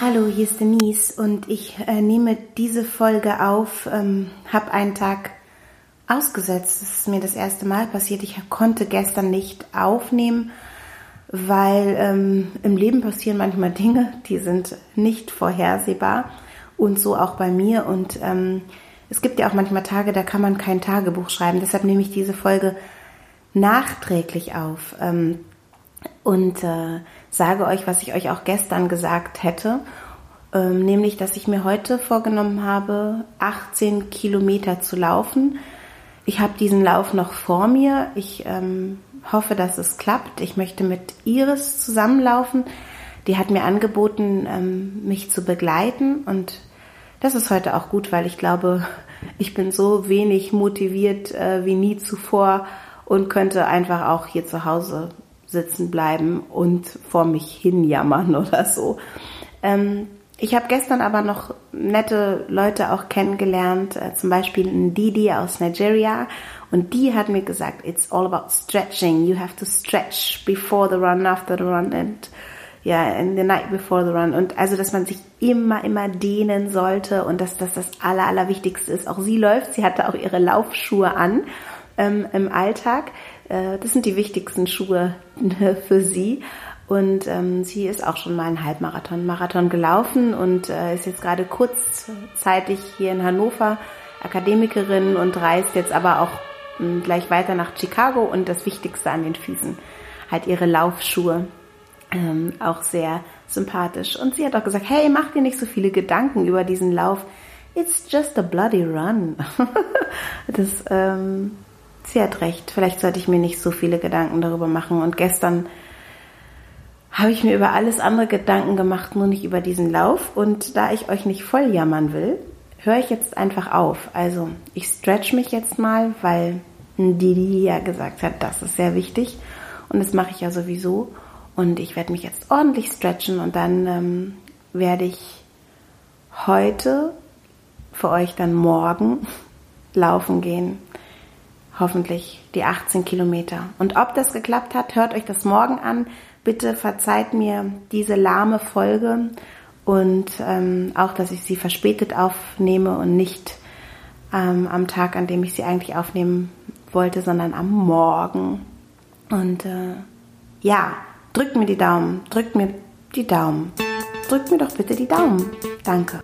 Hallo, hier ist Denise und ich äh, nehme diese Folge auf, ähm, habe einen Tag ausgesetzt. Das ist mir das erste Mal passiert. Ich konnte gestern nicht aufnehmen, weil ähm, im Leben passieren manchmal Dinge, die sind nicht vorhersehbar und so auch bei mir. Und ähm, es gibt ja auch manchmal Tage, da kann man kein Tagebuch schreiben. Deshalb nehme ich diese Folge nachträglich auf ähm, und äh, sage euch, was ich euch auch gestern gesagt hätte. Ähm, nämlich, dass ich mir heute vorgenommen habe, 18 Kilometer zu laufen. Ich habe diesen Lauf noch vor mir. Ich ähm, hoffe, dass es klappt. Ich möchte mit Iris zusammenlaufen. Die hat mir angeboten, ähm, mich zu begleiten und das ist heute auch gut, weil ich glaube, ich bin so wenig motiviert äh, wie nie zuvor und könnte einfach auch hier zu Hause sitzen bleiben und vor mich hin jammern oder so. Ähm, ich habe gestern aber noch nette Leute auch kennengelernt, äh, zum Beispiel Didi aus Nigeria. Und die hat mir gesagt, it's all about stretching. You have to stretch before the run, after the run and ja, yeah, in the night before the run. Und also, dass man sich immer, immer dehnen sollte und dass das das Aller, Allerwichtigste ist. Auch sie läuft, sie hatte auch ihre Laufschuhe an ähm, im Alltag. Äh, das sind die wichtigsten Schuhe für sie. Und ähm, sie ist auch schon mal einen Halbmarathon, Marathon gelaufen und äh, ist jetzt gerade kurzzeitig hier in Hannover Akademikerin und reist jetzt aber auch mh, hm, gleich weiter nach Chicago und das Wichtigste an den Füßen, halt ihre Laufschuhe. Ähm, auch sehr sympathisch. Und sie hat auch gesagt, hey, mach dir nicht so viele Gedanken über diesen Lauf. It's just a bloody run. das, ähm, sie hat recht. Vielleicht sollte ich mir nicht so viele Gedanken darüber machen. Und gestern habe ich mir über alles andere Gedanken gemacht, nur nicht über diesen Lauf. Und da ich euch nicht voll jammern will, höre ich jetzt einfach auf. Also ich stretch mich jetzt mal, weil Didi ja gesagt hat, das ist sehr wichtig. Und das mache ich ja sowieso. Und ich werde mich jetzt ordentlich stretchen und dann ähm, werde ich heute für euch dann morgen laufen gehen. Hoffentlich die 18 Kilometer. Und ob das geklappt hat, hört euch das morgen an. Bitte verzeiht mir diese lahme Folge und ähm, auch, dass ich sie verspätet aufnehme und nicht ähm, am Tag, an dem ich sie eigentlich aufnehmen wollte, sondern am Morgen. Und äh, ja, drückt mir die Daumen, drückt mir die Daumen. Drückt mir doch bitte die Daumen. Danke.